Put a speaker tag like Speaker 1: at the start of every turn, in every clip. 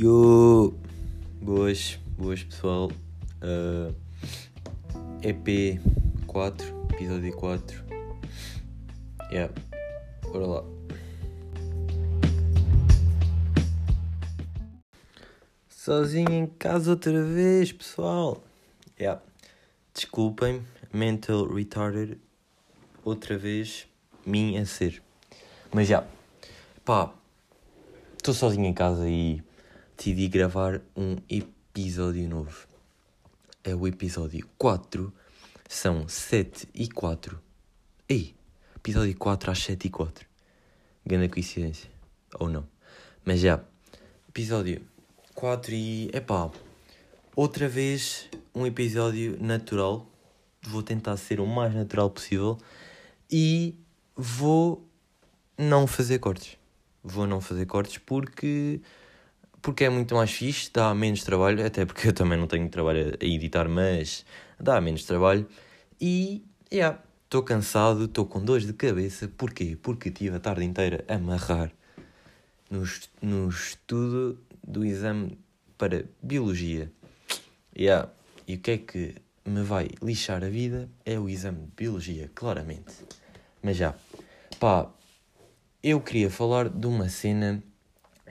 Speaker 1: Yo! Boas, boas pessoal. Uh, EP 4, episódio 4. Yeah, bora lá. Sozinho em casa outra vez, pessoal. Yeah. Desculpem, mental retarded. Outra vez, mim a ser. Mas já, pá, estou sozinho em casa e decidi gravar um episódio novo. É o episódio 4, são 7 e 4. Ei, episódio 4 às 7 e 4. Grande coincidência, ou não. Mas já, episódio 4 e, epá, outra vez um episódio natural. Vou tentar ser o mais natural possível e vou não fazer cortes. Vou não fazer cortes porque porque é muito mais fixe, dá menos trabalho, até porque eu também não tenho trabalho a editar, mas dá menos trabalho. E, yeah, estou cansado, estou com dores de cabeça. Porquê? Porque tive a tarde inteira a amarrar no, no estudo do exame para Biologia. Yeah. E o que é que me vai lixar a vida é o exame de Biologia, claramente. Mas já, pá, eu queria falar de uma cena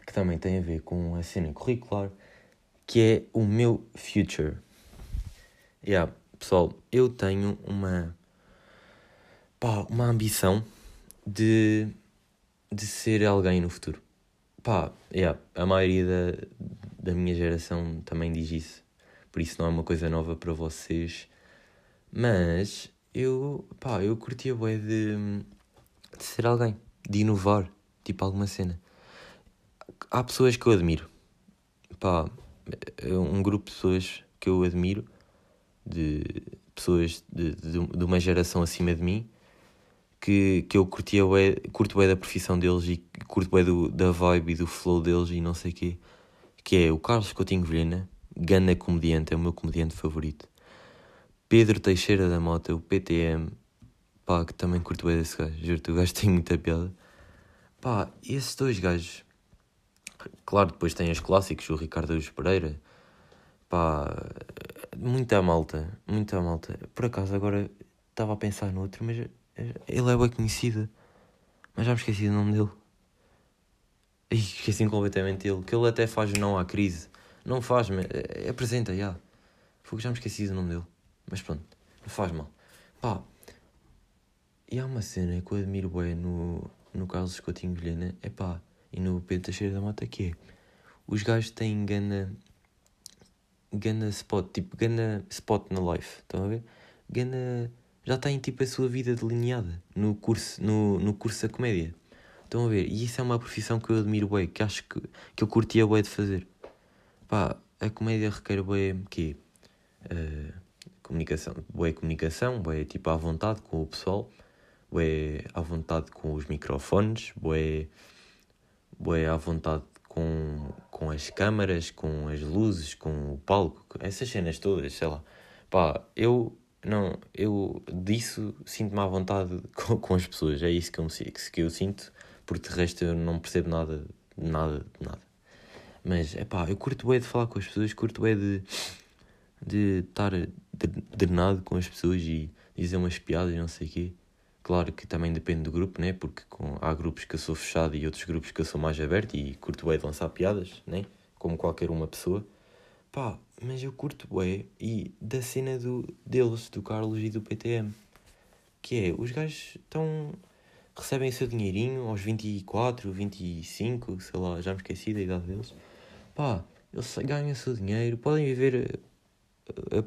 Speaker 1: que também tem a ver com a cena curricular, que é o meu future. Yeah, pessoal, eu tenho uma pá, uma ambição de, de ser alguém no futuro. Pá, yeah, a maioria da, da minha geração também diz isso, por isso não é uma coisa nova para vocês. Mas eu, pá, eu curtia bué de, de ser alguém de inovar, tipo alguma cena. Há pessoas que eu admiro, pá, é um grupo de pessoas que eu admiro, de pessoas de, de, de uma geração acima de mim, que, que eu curtia bué, curto bem da profissão deles e curto bem do, da vibe e do flow deles e não sei o quê, que é o Carlos Coutinho Vilhena, ganda comediante, é o meu comediante favorito. Pedro Teixeira da Mota, o PTM, Pá, que também curto bem desse gajo. Juro-te, o gajo tem muita piada. Pá, esses dois gajos. Claro, depois tem os clássicos, o Ricardo Luz Pereira. Pá, muita malta, muita malta. Por acaso agora estava a pensar no outro, mas ele é bem conhecido. Mas já me esqueci do nome dele. Ih, esqueci completamente dele. Que ele até faz não há crise. Não faz, mas apresenta, já. Fogo, já me esqueci do nome dele. Mas pronto, não faz mal. Pá, e há uma cena que eu admiro bem no, no Carlos Coutinho Vilhena, é pá, e no Pedro Teixeira da Mata, que é, os gajos têm gana, gana spot, tipo, gana spot na life, estão a ver? Gana, já têm tipo a sua vida delineada no curso, no, no curso da comédia. Estão a ver? E isso é uma profissão que eu admiro bem, que acho que, que eu curtia bem de fazer. Pá, a comédia requer bem, quê? Uh, comunicação, boa comunicação, boa tipo à vontade com o pessoal bué à vontade com os microfones, bué, bué à vontade com, com as câmaras, com as luzes, com o palco, essas cenas todas, sei lá. Pá, eu não, eu disso sinto-me à vontade com, com as pessoas, é isso que eu, que eu sinto, porque de resto eu não percebo nada, nada, nada. Mas, é pá, eu curto bem de falar com as pessoas, curto bem de, de estar drenado com as pessoas e dizer umas piadas não sei o quê. Claro que também depende do grupo, né? Porque com, há grupos que eu sou fechado e outros grupos que eu sou mais aberto e curto bem de lançar piadas, né? Como qualquer uma pessoa. Pá, mas eu curto bem e da cena do, deles, do Carlos e do PTM. Que é, os gajos estão... Recebem o seu dinheirinho aos 24, 25, sei lá, já me esqueci da idade deles. Pá, eles ganham o seu dinheiro, podem viver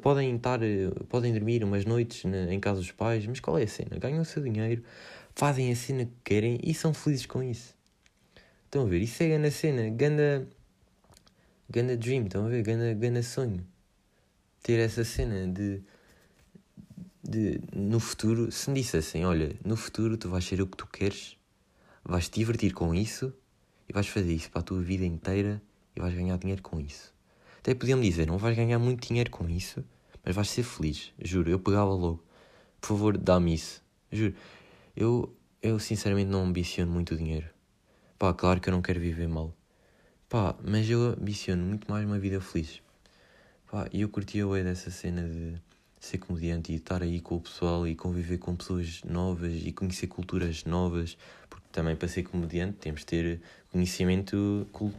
Speaker 1: podem estar, eh, podem dormir umas noites em casa dos pais, mas qual é a cena? Ganham o seu dinheiro, fazem a cena que querem e são felizes com isso. Estão a ver? Isso é ganda cena, ganda, ganda dream, estão a ver? Ganda, ganda sonho. Ter essa cena de, de, no futuro, se me dissessem, olha, no futuro tu vais ser o que tu queres, vais te divertir com isso e vais fazer isso para a tua vida inteira e vais ganhar dinheiro com isso. Até podiam-me dizer, não vais ganhar muito dinheiro com isso, mas vais ser feliz. Juro, eu pegava logo. Por favor, dá-me isso. Juro. Eu, eu sinceramente não ambiciono muito dinheiro. Pá, claro que eu não quero viver mal. Pá, mas eu ambiciono muito mais uma vida feliz. Pá, e eu curtia a dessa cena de ser comediante e estar aí com o pessoal e conviver com pessoas novas e conhecer culturas novas, porque também para ser comediante temos de ter conhecimento cult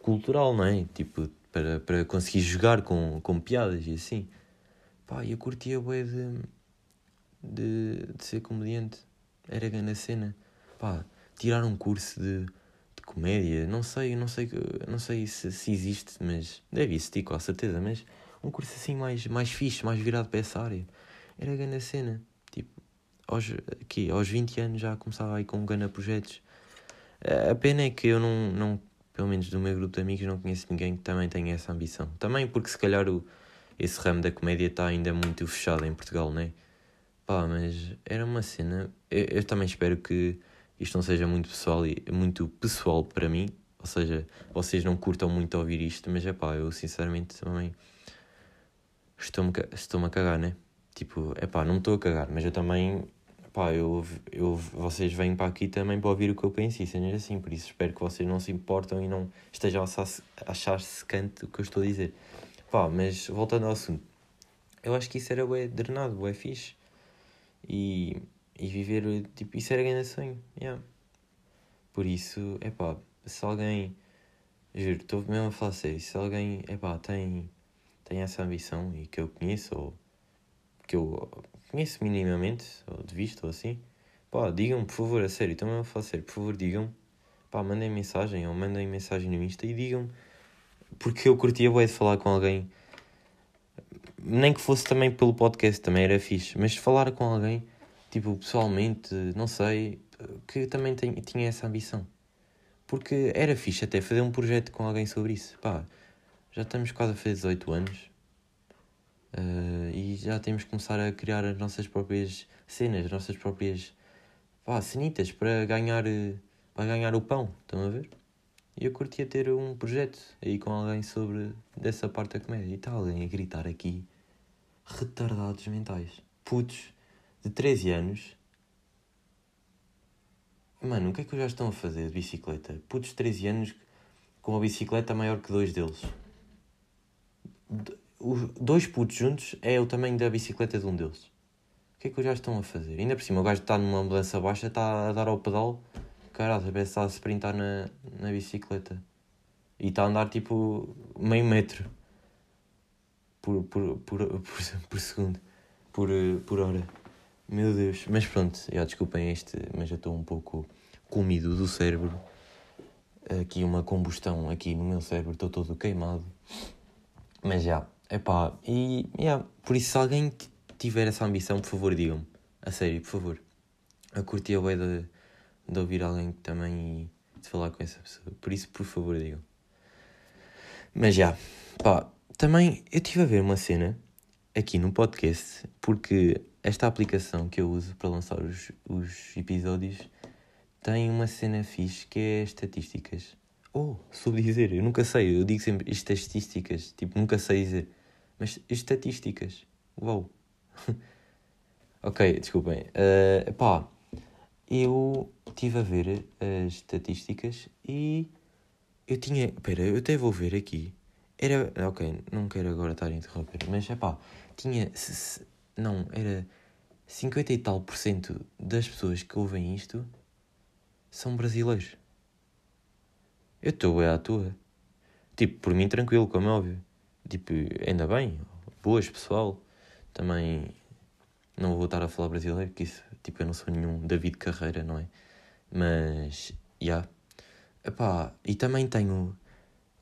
Speaker 1: cultural, não é? Tipo, para, para conseguir jogar com, com piadas e assim. Pá, eu curtia bué de, de, de ser comediante. Era grande a cena. Pá, tirar um curso de, de comédia, não sei, não sei, não sei se, se existe, mas deve existir com certeza, mas um curso assim mais, mais fixe, mais virado para essa área. Era grande a cena. Tipo, aos, aqui, aos 20 anos já começava aí com gana projetos. A pena é que eu não, não, pelo menos do meu grupo de amigos, não conheço ninguém que também tenha essa ambição. Também porque se calhar o, esse ramo da comédia está ainda muito fechado em Portugal, não é? Pá, mas era uma cena. Eu, eu, também espero que isto não seja muito pessoal, muito pessoal para mim. Ou seja, vocês não curtam muito ouvir isto, mas é pá, eu sinceramente também estou-me estou a cagar, né? Tipo, é pá, não me estou a cagar, mas eu também, pá, eu, eu, vocês vêm para aqui também para ouvir o que eu penso e cenas assim, por isso espero que vocês não se importam e não estejam a achar-se canto o que eu estou a dizer. Pá, mas voltando ao assunto, eu acho que isso era bué drenado, bué fixe. E, e viver, tipo, isso era grande sonho, yeah. Por isso, é pá, se alguém, juro, estou mesmo a falar sério, se alguém, é pá, tem tem essa ambição e que eu conheço, ou que eu conheço minimamente, ou de vista, ou assim, pá, digam-me, por favor, a sério, também a falar sério, por favor, digam-me, pá, mandem mensagem, ou mandem mensagem no Insta e digam-me, porque eu curtia bué de falar com alguém, nem que fosse também pelo podcast, também era fixe, mas falar com alguém, tipo, pessoalmente, não sei, que também tem, tinha essa ambição. Porque era fixe até fazer um projeto com alguém sobre isso, pá já estamos quase a fazer 18 anos uh, e já temos que começar a criar as nossas próprias cenas, as nossas próprias pá, cenitas para ganhar, para ganhar o pão. Estão a ver? E eu curtia ter um projeto aí com alguém sobre dessa parte da comédia. E está alguém a gritar aqui retardados mentais. Putos de 13 anos. Mano, o que é que já estão a fazer de bicicleta? Putos de 13 anos com a bicicleta maior que dois deles os dois putos juntos é o tamanho da bicicleta de um deles. O que é que os gajos estão a fazer? Ainda por cima, o gajo está numa mudança baixa, está a dar ao pedal, caralho, parece está a sprintar na, na bicicleta. E está a andar tipo meio metro por, por, por, por, por segundo, por, por hora. Meu Deus, mas pronto, já desculpem este, mas já estou um pouco comido do cérebro. Aqui uma combustão aqui no meu cérebro, estou todo queimado. Mas já, é pá, e yeah, por isso se alguém tiver essa ambição, por favor digam-me. A sério, por favor. Eu curti a bem de, de ouvir alguém também e de falar com essa pessoa. Por isso, por favor, digam. Mas já, pá, também eu estive a ver uma cena aqui no podcast, porque esta aplicação que eu uso para lançar os, os episódios tem uma cena fixe que é estatísticas. Oh, soube dizer, eu nunca sei, eu digo sempre estatísticas, tipo, nunca sei dizer. Mas estatísticas, uau. ok, desculpem. Uh, pá, eu estive a ver as estatísticas e eu tinha. Espera, eu até vou ver aqui. Era. Ok, não quero agora estar a interromper, mas é pá, tinha. Não, era 50 e tal por cento das pessoas que ouvem isto são brasileiros. Eu estou à toa. Tipo, por mim tranquilo, como é óbvio. Tipo, ainda bem, boas pessoal. Também não vou estar a falar brasileiro, porque isso, tipo, eu não sou nenhum David Carreira, não é? Mas, já. Yeah. e também tenho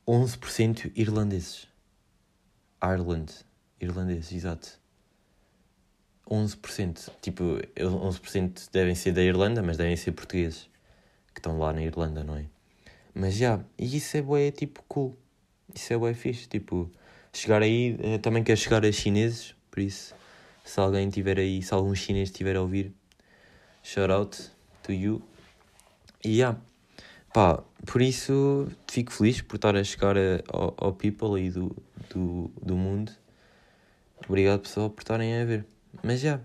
Speaker 1: 11% irlandeses. Ireland. Irlandeses, exato. 11%. Tipo, 11% devem ser da Irlanda, mas devem ser portugueses. Que estão lá na Irlanda, não é? Mas já, yeah, e isso é bué, tipo, cool. Isso é bué fixe, tipo, chegar aí, eh, também quero chegar a chineses, por isso, se alguém tiver aí, se algum chinês estiver a ouvir, shout out to you. E yeah, pá, por isso fico feliz por estar a chegar a, ao, ao people aí do, do, do mundo. Obrigado pessoal por estarem a ver. Mas já,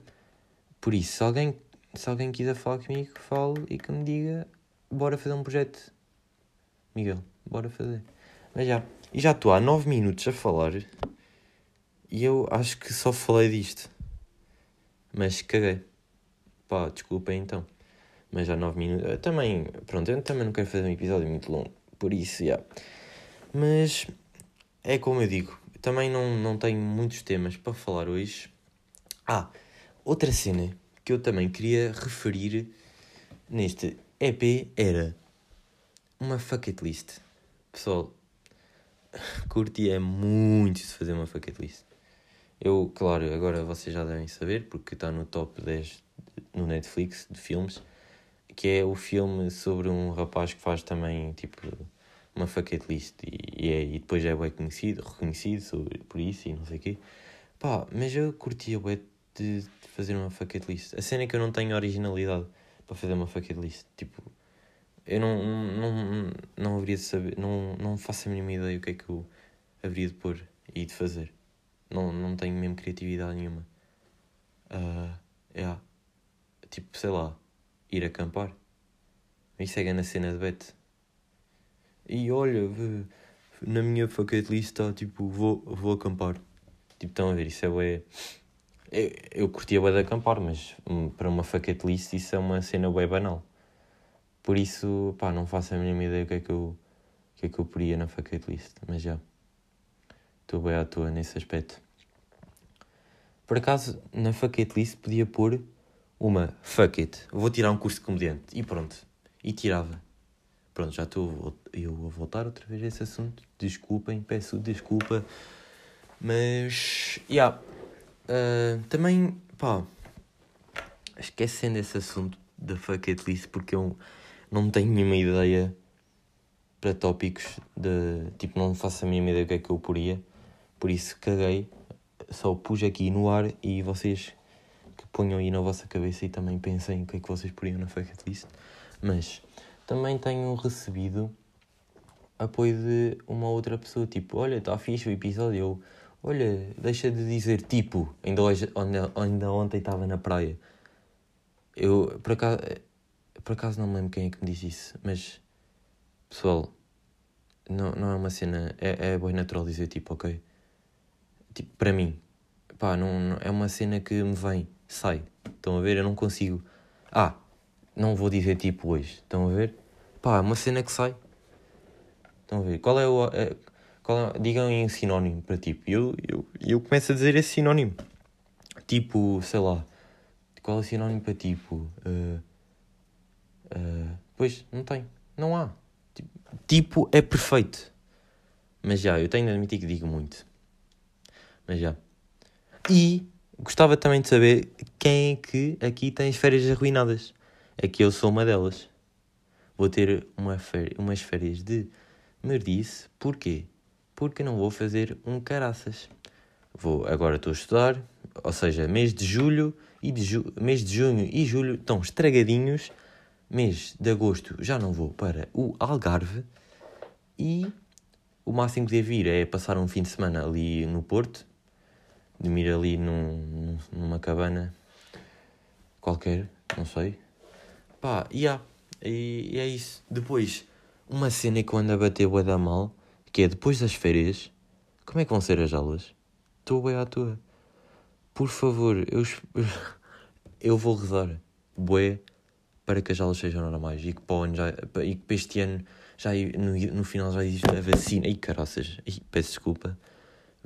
Speaker 1: por isso, se alguém, se alguém quiser falar comigo, fale e que me diga, bora fazer um projeto Miguel, bora fazer. Mas já, e já estou há 9 minutos a falar e eu acho que só falei disto. Mas caguei. Pá, desculpem então. Mas já 9 minutos. Eu também, pronto, eu também não quero fazer um episódio muito longo. Por isso, já. Mas é como eu digo, também não, não tenho muitos temas para falar hoje. Ah, outra cena que eu também queria referir neste EP era uma bucket list. Pessoal, curtia muito de fazer uma bucket list. Eu, claro, agora vocês já devem saber, porque está no top 10 no Netflix de filmes, que é o filme sobre um rapaz que faz também, tipo, uma bucket list e, e, é, e depois é bem conhecido, reconhecido sobre, por isso e não sei o quê. Pá, mas eu curtia bem de, de fazer uma bucket list. A cena é que eu não tenho originalidade para fazer uma bucket list. Tipo, eu não, não, não haveria de saber, não, não faço a mínima ideia o que é que eu haveria de pôr e de fazer. Não, não tenho mesmo criatividade nenhuma. Uh, yeah. Tipo, sei lá, ir acampar. Isso é grande cena de bet. E olha, na minha bucket list está tipo, vou, vou acampar. Tipo, estão a ver, isso é bué. Eu, eu curtia bué de acampar, mas um, para uma bucket list isso é uma cena bué banal. Por isso, pá, não faço a mínima ideia o que é que eu, que é que eu poria na bucket list, mas já. Estou bem à toa nesse aspecto. Por acaso, na bucket list podia pôr uma fuck it, vou tirar um curso de comediante e pronto. E tirava. Pronto, já estou eu a voltar outra vez a esse assunto. Desculpem, peço desculpa. Mas, já. Yeah. Uh, também, pá, esquecendo esse assunto da bucket list, porque eu não tenho nenhuma ideia para tópicos de tipo, não faço a mínima ideia do que é que eu poria, por isso caguei, só pus aqui no ar e vocês que ponham aí na vossa cabeça e também pensem o que é que vocês poriam na bucket list. Mas também tenho recebido apoio de uma outra pessoa, tipo, olha, está fixe o episódio, eu, olha, deixa de dizer tipo, ainda, hoje, ainda ontem estava na praia. Eu, por acaso, por acaso não me lembro quem é que me disse isso, mas, pessoal, não, não é uma cena, é, é bem natural dizer tipo, ok? Tipo, para mim, pá, não, não, é uma cena que me vem, sai, estão a ver? Eu não consigo, ah, não vou dizer tipo hoje, estão a ver? Pá, é uma cena que sai. Estão a ver? Qual é o. É, qual é, digam em sinónimo para tipo. Eu, eu, eu começo a dizer esse sinónimo. Tipo, sei lá. Qual é o sinónimo para tipo? Uh, uh, pois, não tem. Não há. Tipo, tipo é perfeito. Mas já, eu tenho de admitir que digo muito. Mas já. E gostava também de saber quem é que aqui tem as férias arruinadas é que eu sou uma delas. Vou ter uma umas férias de merdice. Porquê? Porque não vou fazer um caraças. Vou, agora estou a estudar, ou seja, mês de julho e de mês de junho e julho estão estragadinhos. Mês de agosto já não vou para o Algarve e o máximo que devo ir é passar um fim de semana ali no Porto, dormir ali num, numa cabana qualquer, não sei, Pá, yeah. e, e é isso. Depois, uma cena que eu ando a bater bué da mal, que é depois das férias, como é que vão ser as aulas? Estou bué à toa. Por favor, eu, eu vou rezar bué para que as aulas sejam normais e que para, já, e que para este ano já no, no final já existe a vacina. E caraças, peço desculpa,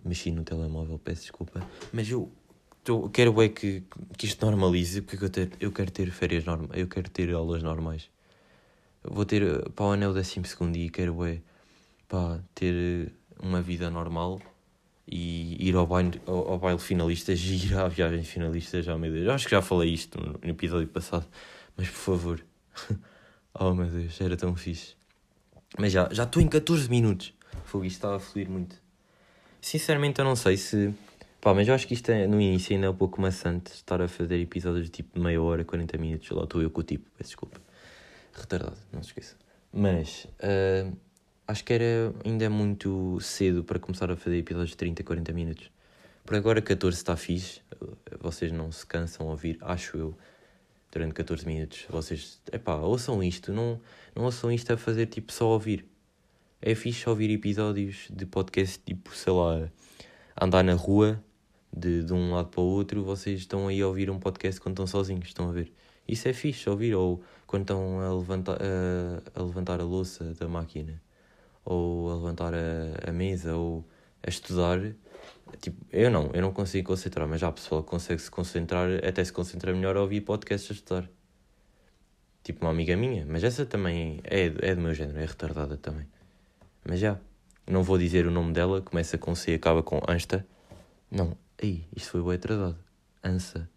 Speaker 1: mexi no telemóvel, peço desculpa, mas eu tô, quero é que, que isto normalize, porque eu, ter, eu quero ter férias normais, eu quero ter aulas normais. Vou ter eh, para o anel décimo segundo e quero é ter eh, uma vida normal e ir ao baile, ao, ao baile finalistas e ir à viagem finalistas, oh meu Deus. Eu acho que já falei isto no, no episódio passado, mas por favor. oh meu Deus, era tão fixe. Mas já estou em 14 minutos. Fogo, isto estava a fluir muito. Sinceramente, eu não sei se Pá, mas eu acho que isto é, no início ainda é um pouco maçante estar a fazer episódios de tipo meia hora, 40 minutos. Lá estou eu com o tipo, peço desculpa. Retardado, não se esqueça. Mas uh, acho que era ainda muito cedo para começar a fazer episódios de 30, 40 minutos. Por agora 14 está fixe, vocês não se cansam a ouvir, acho eu, durante 14 minutos. Vocês, epá, ouçam isto, não, não ouçam isto a fazer tipo só ouvir. é fixe ouvir episódios de podcast tipo, sei lá, andar na rua de, de um lado para o outro, vocês estão aí a ouvir um podcast quando estão sozinhos, estão a ver? Isso é fixe ouvir, ou quando estão a levantar a, a, levantar a louça da máquina, ou a levantar a, a mesa, ou a estudar. Tipo, eu não, eu não consigo concentrar, mas já a pessoa consegue se concentrar, até se concentrar melhor a ouvir podcasts a estudar. Tipo uma amiga minha, mas essa também é, é do meu género, é retardada também. Mas já, não vou dizer o nome dela, começa com C e acaba com Ansta. Não, ei, isto foi bem atrasado. Ansa.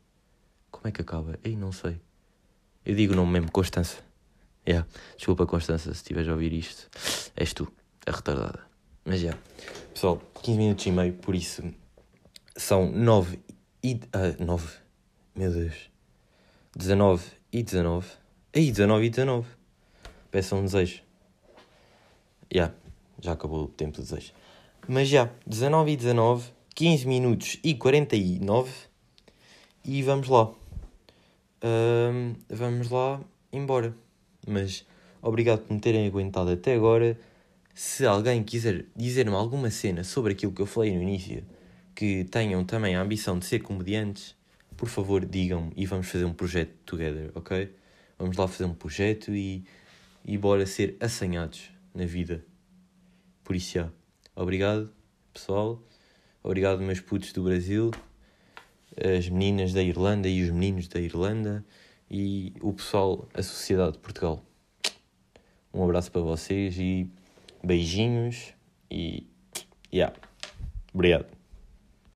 Speaker 1: Como é que acaba? Ei, não sei. Eu digo o nome mesmo, Constança. Yeah. Desculpa, Constança, se estiveres a ouvir isto. És tu, a retardada. Mas já. Yeah. Pessoal, 15 minutos e meio, por isso são 9 e. Uh, 9. Meu Deus. 19 e 19. Aí, 19 e 19. Peçam um desejo. Já, yeah, já acabou o tempo do desejo. Mas já, 19 e 19, 15 minutos e 49. E vamos lá. Uh, vamos lá embora. Mas obrigado por me terem aguentado até agora. Se alguém quiser dizer-me alguma cena sobre aquilo que eu falei no início, que tenham também a ambição de ser comediantes, por favor digam-me e vamos fazer um projeto together, ok? Vamos lá fazer um projeto e, e bora ser assanhados na vida. Por isso, já. Obrigado, pessoal. Obrigado, meus putos do Brasil, as meninas da Irlanda e os meninos da Irlanda e o pessoal, a sociedade de Portugal. Um abraço para vocês e beijinhos e. Yeah. Obrigado.